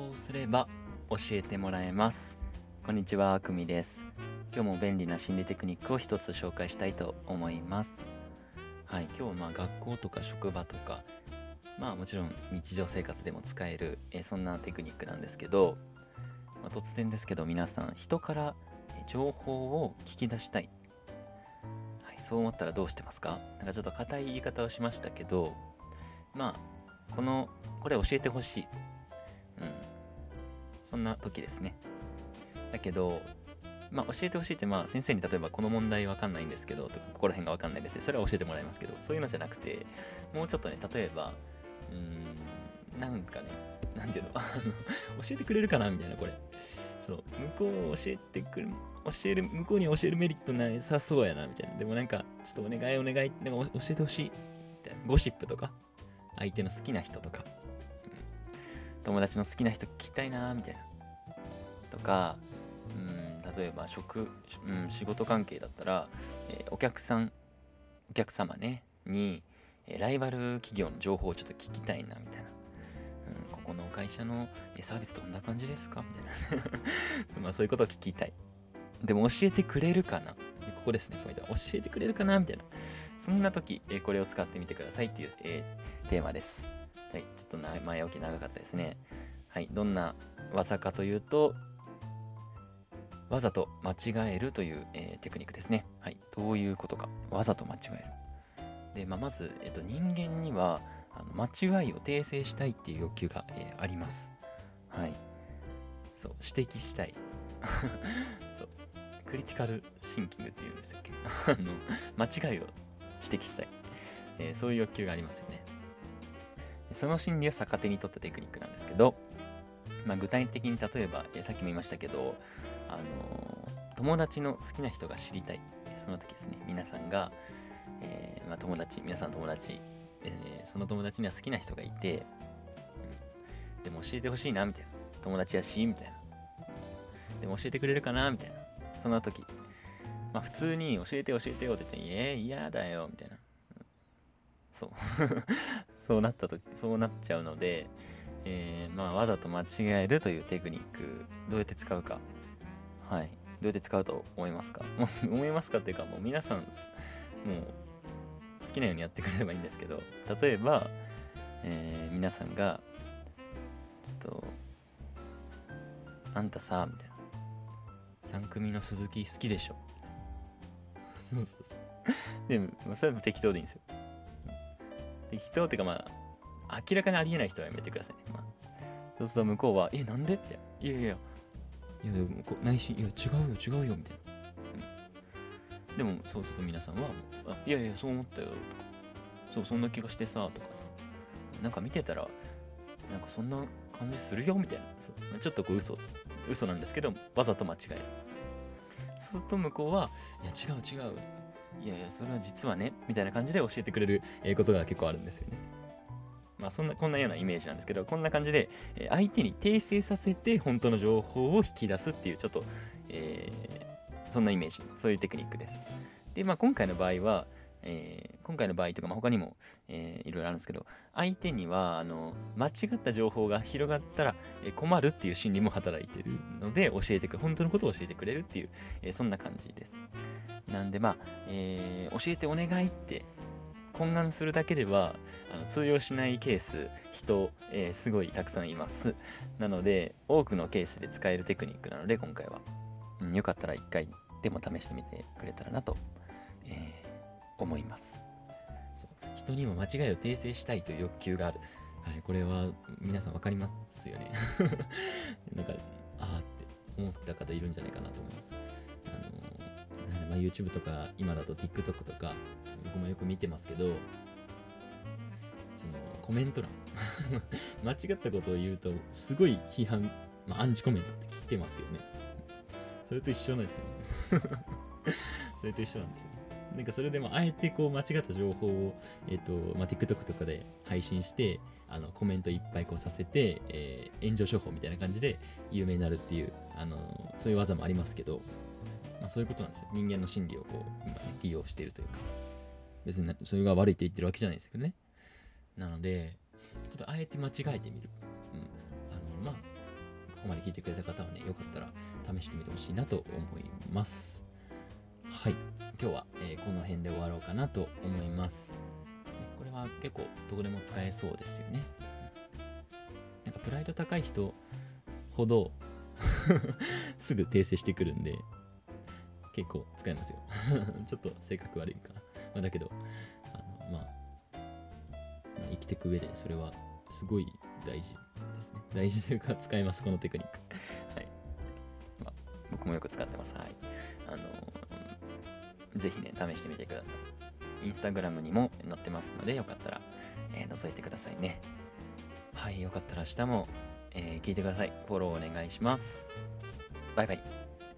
報すれば教えてもらえます。こんにちはあくみです。今日も便利な心理テクニックを一つ紹介したいと思います。はい今日はまあ学校とか職場とかまあもちろん日常生活でも使えるえそんなテクニックなんですけど、まあ、突然ですけど皆さん人から情報を聞き出したい、はい、そう思ったらどうしてますか？なんかちょっと硬い言い方をしましたけどまあこのこれ教えてほしい。そんな時ですね。だけどまあ教えてほしいってまあ先生に例えばこの問題わかんないんですけどとかここら辺がわかんないですね。それは教えてもらいますけどそういうのじゃなくてもうちょっとね例えばうーんなんかねなんていう の？教えてくれるかな？みたいなこれ。そう向こうを教えてくる教える向こうに教えるメリットなさそうやなみたいな。でもなんかちょっとお願いお願いなんか教えてほしい。みたいな。ゴシップとか相手の好きな人とか、友達の好きな人聞きたいなみたいな。とか、うん、例えば職、うん、仕事関係だったら、えー、お客さんお客様ねに、えー、ライバル企業の情報をちょっと聞きたいなみたいな、うん、ここの会社のえサービスどんな感じですか？みたいな。まあそういうことを聞きたい。でも教えてくれるかな？ここですねポイントは。教えてくれるかな？みたいな。そんな時、えー、これを使ってみてくださいっていう、えー、テーマです。はいちょっと前置き長かったですねはいどんな技かというとわざと間違えるという、えー、テクニックですね。はい。どういうことか。わざと間違える。で、まあ、まず、えっと、人間にはあの間違いを訂正したいっていう欲求が、えー、あります。はい。そう、指摘したい。そう。クリティカルシンキングっていうんでしたっけ？あの、間違いを指摘したい、えー、そういう欲求がありますよね。その心理を逆手に取ったテクニックなんですけど、まあ、具体的に例えば、え、さっきも言いましたけど、あの友達の好きな人が知りたい。その時ですね皆さんが、えー、まあ、友達皆さん友達、えー、その友達には好きな人がいて、うん、でも教えてほしいなみたいな。友達やしみたいな。でも教えてくれるかなみたいな。その時。まあ普通に教えて教えてよって言ってえー、嫌だよみたいな、そう そうなった時そうなっちゃうのでえー、まあ、わざと間違えるというテクニックどうやって使うかはい。どうやって使うと思いますか？思いますかっていうか、もう皆さん、もう、好きなようにやってくれればいいんですけど、例えば、えー、皆さんが、ちょっと、あんたさ、みたいな。3組の鈴木好きでしょ。そうそうそう。でも、まあ、それも適当でいいんですよ。適当っていうか、まあ、明らかにありえない人はやめてくださいね。まあ、そうすると向こうは、え、なんで？って。いやいや、いや、でも内心、いや、違うよ、違うよ、みたいな。うん、でも、そうすると皆さんはあ、いやいや、そう思ったよ、とか、そう、そんな気がしてさ、とかなんか見てたら、なんかそんな感じするよ、みたいな。そうちょっとこう嘘、嘘なんですけど、わざと間違える。そうすると向こうは、いや、違う違う。いやいや、それは実はね、みたいな感じで教えてくれることが結構あるんですよね。まあ、そんな、こんなようなイメージなんですけど、こんな感じで、相手に訂正させて本当の情報を引き出すっていう、ちょっと、えー、そんなイメージ、そういうテクニックです。で、まあ、今回の場合は、えー、今回の場合とか、まあ、他にも、えー、いろいろあるんですけど、相手には、あの、間違った情報が広がったら、え困るっていう心理も働いてるので、教えてくれ、本当のことを教えてくれるっていう、えそんな感じです。なんで、まあ、え教えてお願いって懇願するだけではあの通用しないケース人、えー、すごいたくさんいます。なので多くのケースで使えるテクニックなので今回は、うん、よかったら一回でも試してみてくれたらなと、えー、思います。人にも間違いを訂正したいという欲求がある、はい、これは皆さん分かりますよね。なんかああって思った方いるんじゃないかなと思います。まあ、YouTube とか今だと TikTok とか僕もよく見てますけど、そのコメント欄 間違ったことを言うと、すごい批判、まあ、アンチコメントって来てますよね。それと一緒なんですよね。それと一緒なんですよ。なんかそれでもあえてこう間違った情報を、え、ー、と、まあ、TikTok とかで配信して、あのコメントいっぱいこうさせて、えー、炎上処方みたいな感じで有名になるっていう、あのそういう技もありますけど、まあ、そういうことなんですよ。人間の心理をこう今ね、利用しているというか。別にそれが悪いって言ってるわけじゃないですけどね。。。なので、ちょっとあえて間違えてみる。うん。あの、まあ、こ、こ。まあ、こまで聞いてくれた方はね、よかったら試してみてほしいなと思います。はい。今日は、えー、この辺で終わろうかなと思います。これは結構どこでも使えそうですよね。なんかプライド高い人ほど すぐ訂正してくるんで、結構使えますよ ちょっと性格悪いかな。まあ、だけど、あの、まあ、まあ、生きていく上でそれはすごい大事ですね。大事というか使います、このテクニック。はい。まあ、僕もよく使ってます。はい。あの、ぜひね、試してみてください。インスタグラムにも載ってますので、よかったら、えー、覗いてくださいね。はい、よかったら明日も、えー、聞いてください。フォローお願いします。バイバイ。